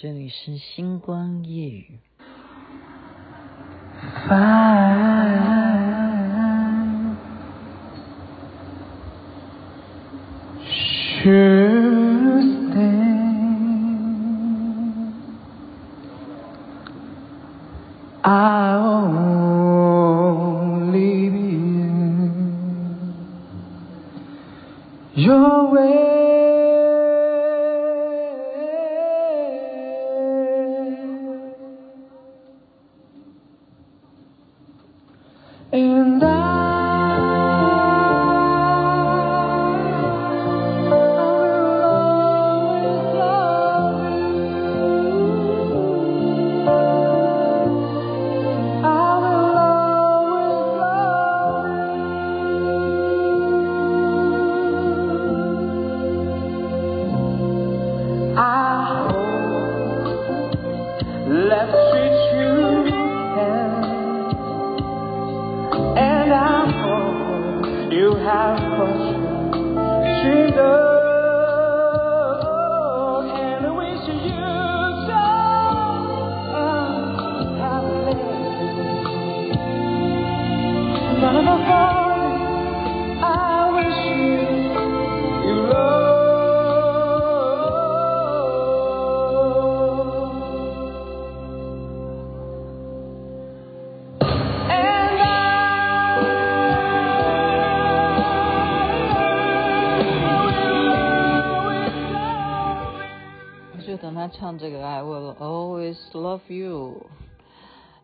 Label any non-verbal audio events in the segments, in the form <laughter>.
这里是星光夜雨。语。唱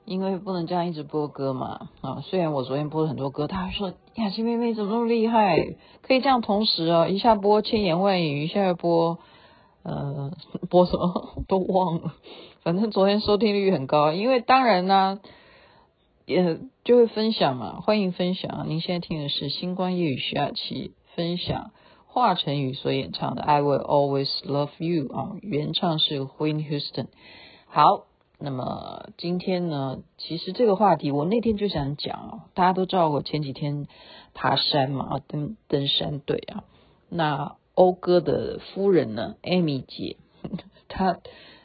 因为不能这样一直播歌嘛啊！虽然我昨天播了很多歌，他说雅琪妹妹怎么那么厉害，可以这样同时啊，一下播千言万语，一下播呃 <laughs> 播什么都忘了，反正昨天收听率很高，因为当然呢也就会分享嘛，欢迎分享。您现在听的是星光夜雨徐雅琪分享。华晨宇所演唱的《I Will Always Love You》啊，原唱是 Whitney Houston。好，那么今天呢，其实这个话题我那天就想讲哦，大家都知道我前几天爬山嘛，登登山队啊。那謳歌的夫人呢，Amy 姐，她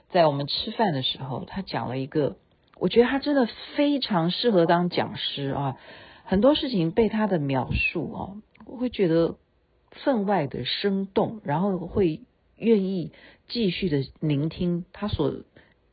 在我们吃饭的时候，她讲了一个，我觉得她真的非常适合当讲师啊。很多事情被她的描述哦，我会觉得。分外的生动，然后会愿意继续的聆听她所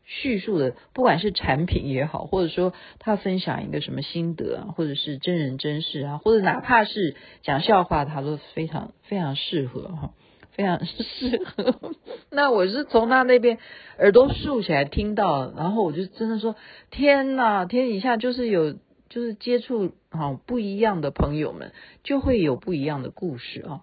叙述的，不管是产品也好，或者说他分享一个什么心得啊，或者是真人真事啊，或者哪怕是讲笑话，他都非常非常适合哈，非常 <laughs> 适合。<laughs> 那我是从他那边耳朵竖起来听到，然后我就真的说：天哪，天底下就是有。就是接触哈不一样的朋友们，就会有不一样的故事啊。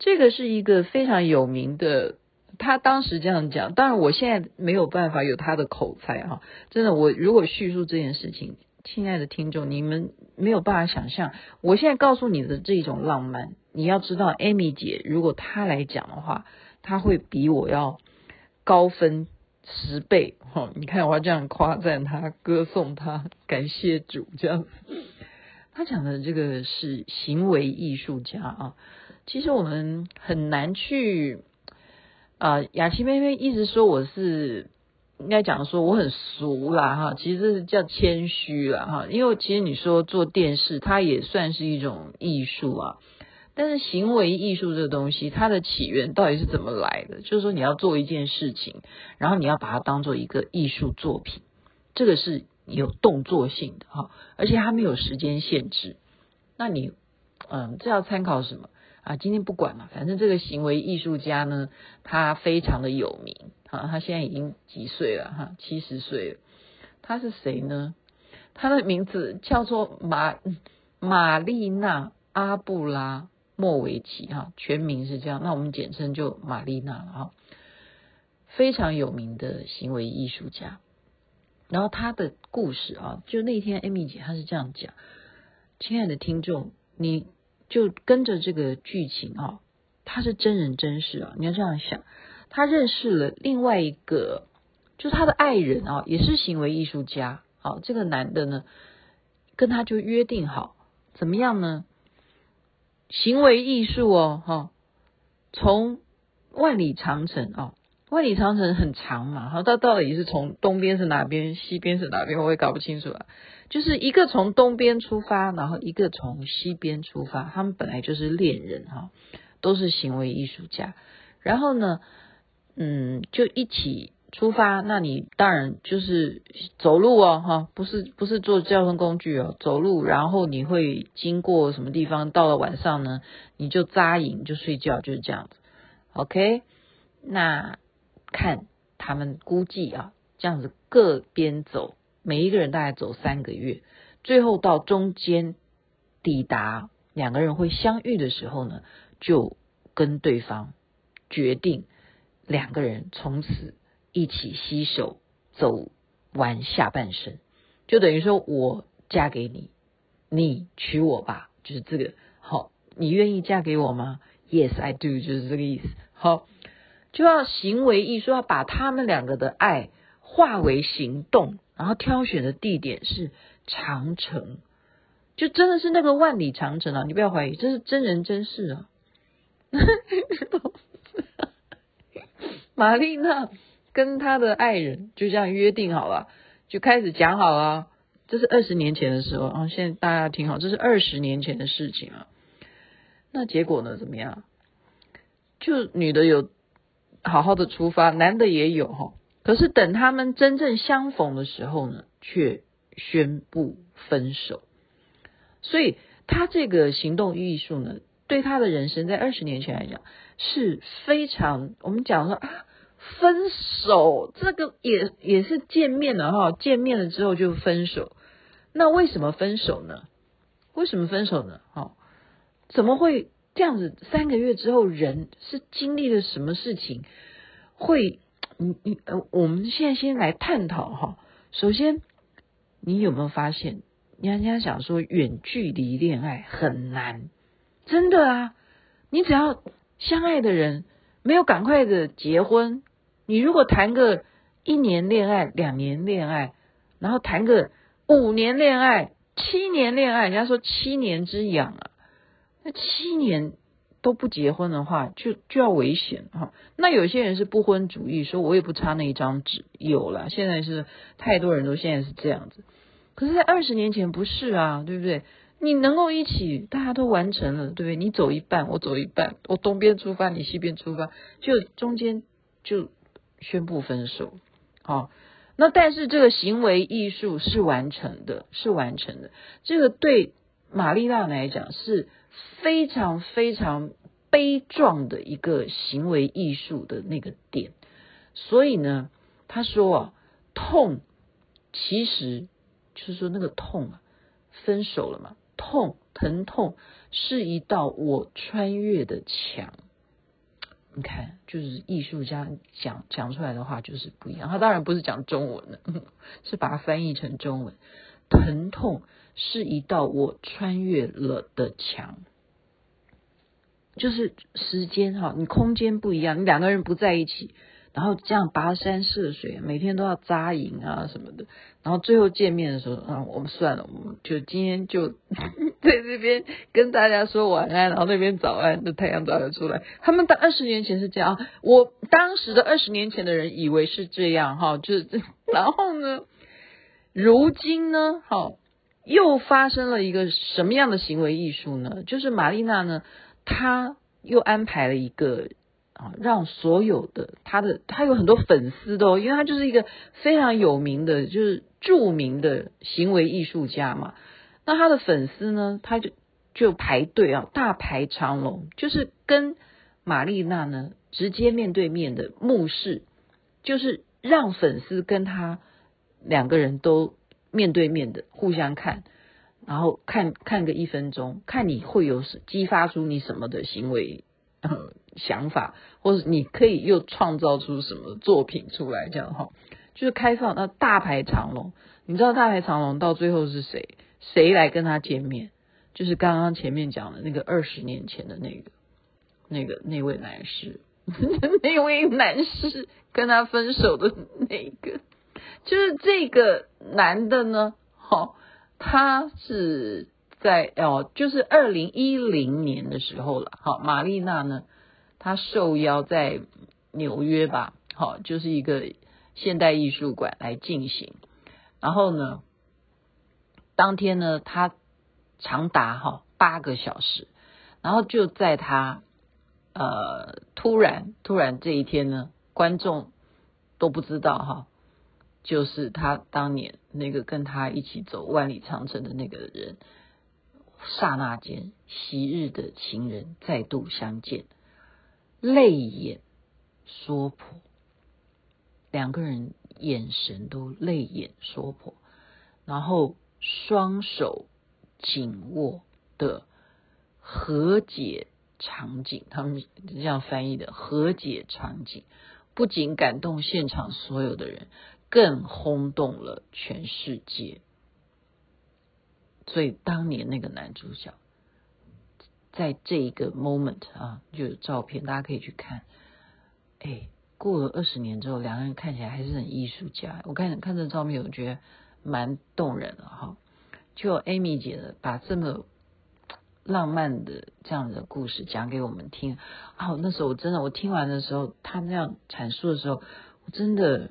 这个是一个非常有名的，他当时这样讲。当然，我现在没有办法有他的口才哈。真的，我如果叙述这件事情，亲爱的听众，你们没有办法想象。我现在告诉你的这种浪漫，你要知道，Amy 姐如果她来讲的话，她会比我要高分。十倍哈！你看我要这样夸赞她，歌颂她，感谢主这样。他讲的这个是行为艺术家啊。其实我们很难去啊。雅琪妹妹一直说我是应该讲说我很俗啦哈，其实这是叫谦虚啦哈。因为其实你说做电视，它也算是一种艺术啊。但是行为艺术这个东西，它的起源到底是怎么来的？就是说你要做一件事情，然后你要把它当做一个艺术作品，这个是有动作性的哈，而且它没有时间限制。那你，嗯，这要参考什么啊？今天不管了，反正这个行为艺术家呢，他非常的有名啊，他现在已经几岁了哈？七十岁了。他是谁呢？他的名字叫做玛玛丽娜阿布拉。莫维奇哈，全名是这样，那我们简称就玛丽娜了哈，非常有名的行为艺术家。然后他的故事啊，就那天艾米姐她是这样讲，亲爱的听众，你就跟着这个剧情啊，他是真人真事啊，你要这样想，他认识了另外一个，就是他的爱人啊，也是行为艺术家，好，这个男的呢，跟他就约定好，怎么样呢？行为艺术哦，哈，从万里长城啊，万里长城很长嘛，好，到到底是从东边是哪边，西边是哪边，我也搞不清楚啊。就是一个从东边出发，然后一个从西边出发，他们本来就是恋人哈，都是行为艺术家。然后呢，嗯，就一起出发。那你当然就是走路哦，哈，不是不是坐交通工具哦，走路。然后你会经过什么地方？到了晚上呢，你就扎营就睡觉，就是这样子。OK，那。看他们估计啊，这样子各边走，每一个人大概走三个月，最后到中间抵达两个人会相遇的时候呢，就跟对方决定两个人从此一起携手走完下半生，就等于说我嫁给你，你娶我吧，就是这个。好，你愿意嫁给我吗？Yes, I do，就是这个意思。好。就要行为艺术，要把他们两个的爱化为行动，然后挑选的地点是长城，就真的是那个万里长城啊！你不要怀疑，这是真人真事啊！<laughs> 玛丽娜跟她的爱人就这样约定好了，就开始讲好了。这是二十年前的时候啊，现在大家听好，这是二十年前的事情啊。那结果呢？怎么样？就女的有。好好的出发，男的也有哈，可是等他们真正相逢的时候呢，却宣布分手。所以他这个行动艺术呢，对他的人生在二十年前来讲是非常，我们讲说啊，分手这个也也是见面了哈，见面了之后就分手。那为什么分手呢？为什么分手呢？哈，怎么会？这样子三个月之后，人是经历了什么事情？会，你你呃，我们现在先来探讨哈。首先，你有没有发现，人家想说远距离恋爱很难，真的啊！你只要相爱的人没有赶快的结婚，你如果谈个一年恋爱、两年恋爱，然后谈个五年恋爱、七年恋爱，人家说七年之痒啊。七年都不结婚的话，就就要危险哈。那有些人是不婚主义，说我也不差那一张纸。有了，现在是太多人都现在是这样子。可是，在二十年前不是啊，对不对？你能够一起，大家都完成了，对不对？你走一半，我走一半，我东边出发，你西边出发，就中间就宣布分手。好，那但是这个行为艺术是完成的，是完成的。这个对玛丽娜来讲是。非常非常悲壮的一个行为艺术的那个点，所以呢，他说啊，痛其实就是说那个痛啊，分手了嘛，痛疼痛是一道我穿越的墙。你看，就是艺术家讲讲出来的话就是不一样。他当然不是讲中文的，<laughs> 是把它翻译成中文。疼痛是一道我穿越了的墙。就是时间哈，你空间不一样，你两个人不在一起，然后这样跋山涉水，每天都要扎营啊什么的，然后最后见面的时候，啊，我们算了，我们就今天就在这边跟大家说晚安，然后那边早安，那太阳早就出来。他们的二十年前是这样，我当时的二十年前的人以为是这样哈，就是然后呢，如今呢，好，又发生了一个什么样的行为艺术呢？就是玛丽娜呢。她又安排了一个啊，让所有的她的她有很多粉丝的哦，因为她就是一个非常有名的，就是著名的行为艺术家嘛。那她的粉丝呢，他就就排队啊，大排长龙，就是跟玛丽娜呢直接面对面的目视，就是让粉丝跟她两个人都面对面的互相看。然后看看个一分钟，看你会有激发出你什么的行为、呃、想法，或者你可以又创造出什么作品出来，这样哈，就是开放那大排长龙。你知道大排长龙到最后是谁？谁来跟他见面？就是刚刚前面讲的那个二十年前的那个那个那位男士，<laughs> 那位男士跟他分手的那个，就是这个男的呢，好。他是在哦，就是二零一零年的时候了。好，玛丽娜呢，她受邀在纽约吧，好，就是一个现代艺术馆来进行。然后呢，当天呢，他长达哈八个小时，然后就在他呃突然突然这一天呢，观众都不知道哈，就是他当年那个跟他一起走万里长城的那个人。刹那间，昔日的情人再度相见，泪眼说破，两个人眼神都泪眼说破，然后双手紧握的和解场景，他们这样翻译的和解场景，不仅感动现场所有的人，更轰动了全世界。所以当年那个男主角，在这一个 moment 啊，就有照片，大家可以去看。哎，过了二十年之后，两个人看起来还是很艺术家。我看看这照片，我觉得蛮动人的哈。就 Amy 姐的把这么浪漫的这样的故事讲给我们听啊，那时候我真的，我听完的时候，他那样阐述的时候，我真的。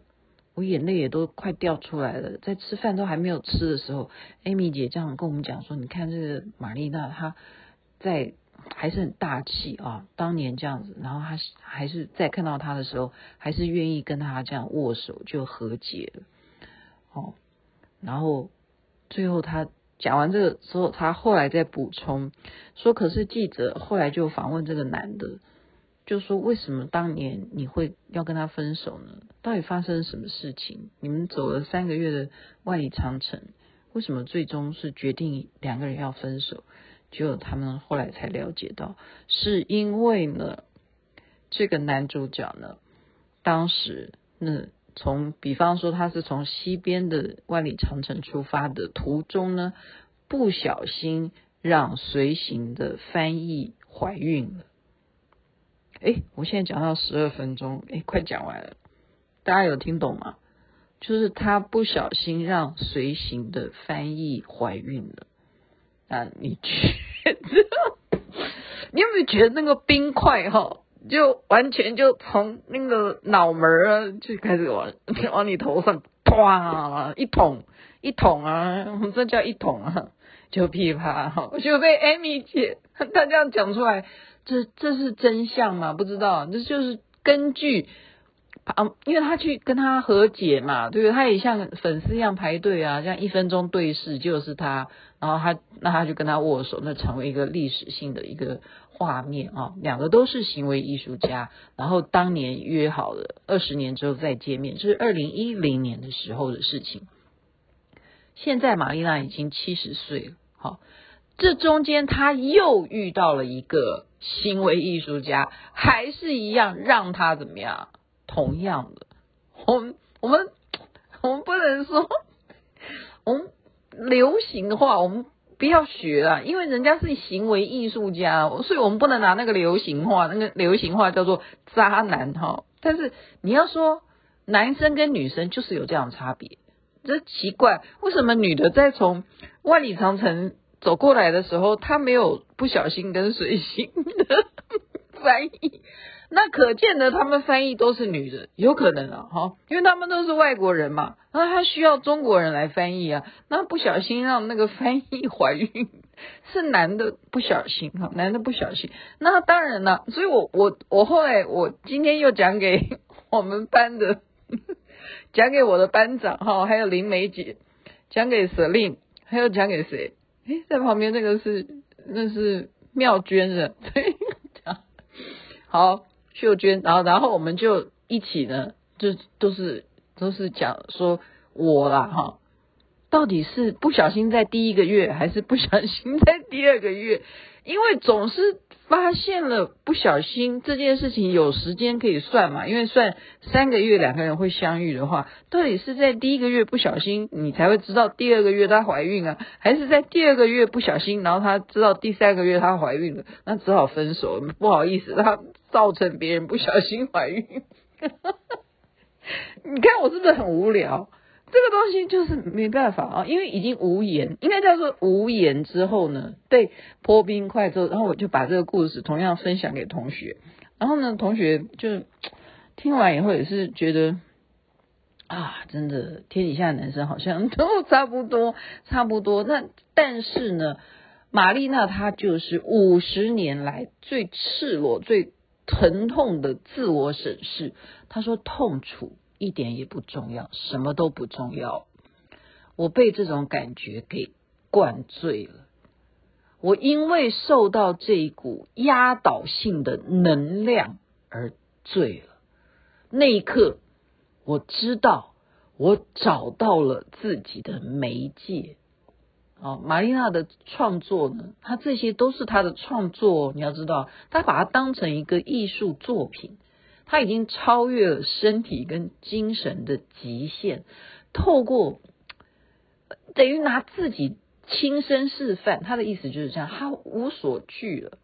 我眼泪也都快掉出来了，在吃饭都还没有吃的时候，Amy 姐这样跟我们讲说：“你看这个玛丽娜，她在还是很大气啊，当年这样子，然后她还是在看到他的时候，还是愿意跟他这样握手就和解了。”哦，然后最后他讲完这个之后，他后来再补充说：“可是记者后来就访问这个男的。”就说为什么当年你会要跟他分手呢？到底发生了什么事情？你们走了三个月的万里长城，为什么最终是决定两个人要分手？结果他们后来才了解到，是因为呢，这个男主角呢，当时那从比方说他是从西边的万里长城出发的途中呢，不小心让随行的翻译怀孕了。哎，我现在讲到十二分钟，哎，快讲完了，大家有听懂吗？就是他不小心让随行的翻译怀孕了。啊，你觉得？你有没有觉得那个冰块哈，就完全就从那个脑门啊，就开始往 <laughs> 往你头上啪一捅一捅啊，我们这叫一捅啊，就噼啪哈，就被 Amy 姐她这样讲出来。这这是真相吗？不知道，这就是根据啊，因为他去跟他和解嘛，对不对？他也像粉丝一样排队啊，这样一分钟对视就是他，然后他那他就跟他握手，那成为一个历史性的一个画面啊。两个都是行为艺术家，然后当年约好了二十年之后再见面，这是二零一零年的时候的事情。现在玛丽娜已经七十岁了，好，这中间他又遇到了一个。行为艺术家还是一样让他怎么样？同样的，我们我们我们不能说我们流行的话，我们不要学啊，因为人家是行为艺术家，所以我们不能拿那个流行话，那个流行话叫做渣男哈。但是你要说男生跟女生就是有这样的差别，这奇怪，为什么女的在从万里长城走过来的时候，他没有不小心跟随行的翻译，那可见的他们翻译都是女的，有可能啊，哈，因为他们都是外国人嘛，那他需要中国人来翻译啊，那不小心让那个翻译怀孕，是男的不小心哈，男的不小心，那当然了，所以我我我后来我今天又讲给 <laughs> 我们班的，讲给我的班长哈，还有林梅姐，讲给 Selin，还有讲给谁？诶，<laughs> 在旁边那个是那是妙娟的，<laughs> 对，好秀娟，然后然后我们就一起呢，就都是都是讲说我啦哈，到底是不小心在第一个月，还是不小心在第二个月？因为总是。发现了不小心这件事情有时间可以算嘛？因为算三个月两个人会相遇的话，到底是在第一个月不小心你才会知道第二个月她怀孕啊，还是在第二个月不小心，然后她知道第三个月她怀孕了，那只好分手。不好意思，她造成别人不小心怀孕。<laughs> 你看我是不是很无聊？这个东西就是没办法啊，因为已经无言，应该叫做无言之后呢，被，泼冰块之后，然后我就把这个故事同样分享给同学，然后呢，同学就听完以后也是觉得啊，真的天底下的男生好像都差不多，差不多。那但是呢，玛丽娜她就是五十年来最赤裸、最疼痛的自我审视。她说：“痛楚一点也不重要，什么都不重要。我被这种感觉给灌醉了。我因为受到这一股压倒性的能量而醉了。”那一刻，我知道我找到了自己的媒介。哦，玛丽娜的创作呢，她这些都是她的创作。你要知道，她把它当成一个艺术作品，他已经超越了身体跟精神的极限。透过等于拿自己亲身示范，他的意思就是这样，他无所惧了。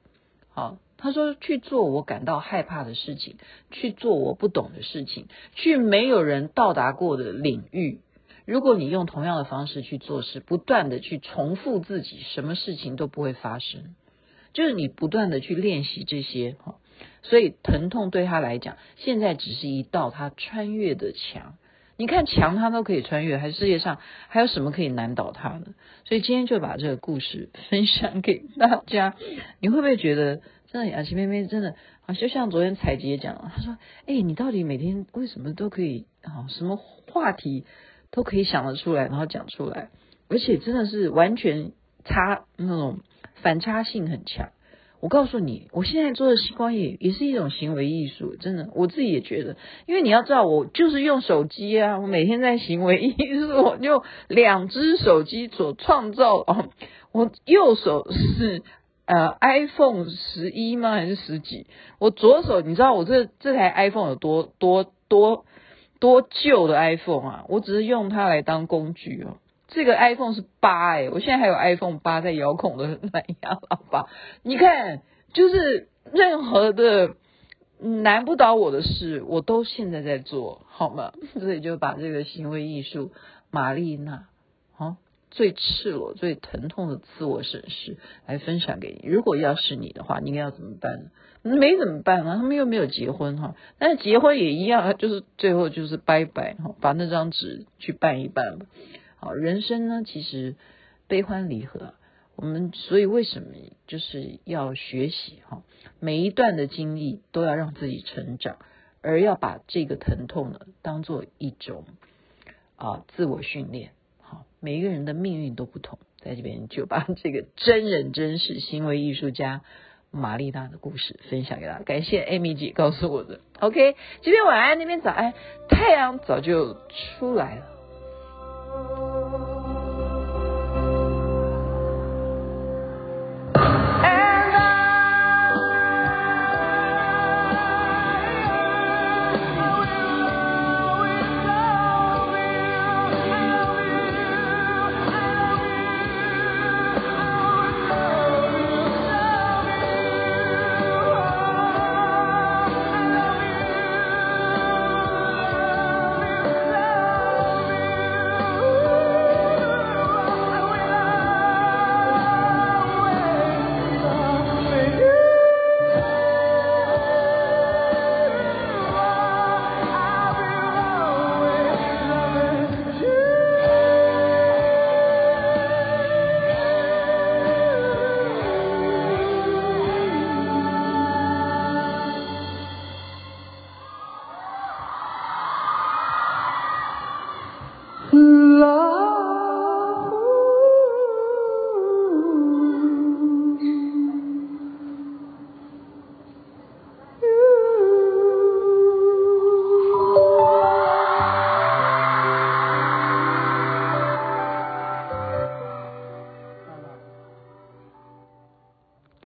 好。他说：“去做我感到害怕的事情，去做我不懂的事情，去没有人到达过的领域。如果你用同样的方式去做事，不断的去重复自己，什么事情都不会发生。就是你不断的去练习这些，哈。所以疼痛对他来讲，现在只是一道他穿越的墙。你看墙他都可以穿越，还世界上还有什么可以难倒他呢？所以今天就把这个故事分享给大家。你会不会觉得？”真的雅琪妹妹真的啊，就像昨天彩杰讲，她说：“哎、你到底每天为什么都可以啊？什么话题都可以想得出来，然后讲出来，而且真的是完全差那种反差性很强。我告诉你，我现在做的星光也也是一种行为艺术，真的，我自己也觉得。因为你要知道，我就是用手机啊，我每天在行为艺术，我就两只手机所创造哦，我右手是。”呃，iPhone 十一吗？还是十几？我左手，你知道我这这台 iPhone 有多多多多旧的 iPhone 啊？我只是用它来当工具哦。这个 iPhone 是八哎，我现在还有 iPhone 八在遥控的蓝牙喇叭。你看，就是任何的难不倒我的事，我都现在在做，好吗？所以就把这个行为艺术，玛丽娜。最赤裸、最疼痛的自我审视来分享给你。如果要是你的话，你应该要怎么办呢？没怎么办啊，他们又没有结婚哈。但是结婚也一样，就是最后就是拜拜哈，把那张纸去办一办吧。好，人生呢，其实悲欢离合，我们所以为什么就是要学习哈？每一段的经历都要让自己成长，而要把这个疼痛呢当做一种啊自我训练。好每一个人的命运都不同，在这边就把这个真人真事行为艺术家玛丽娜的故事分享给大家。感谢 Amy 姐告诉我的。OK，这边晚安，那边早安，太阳早就出来了。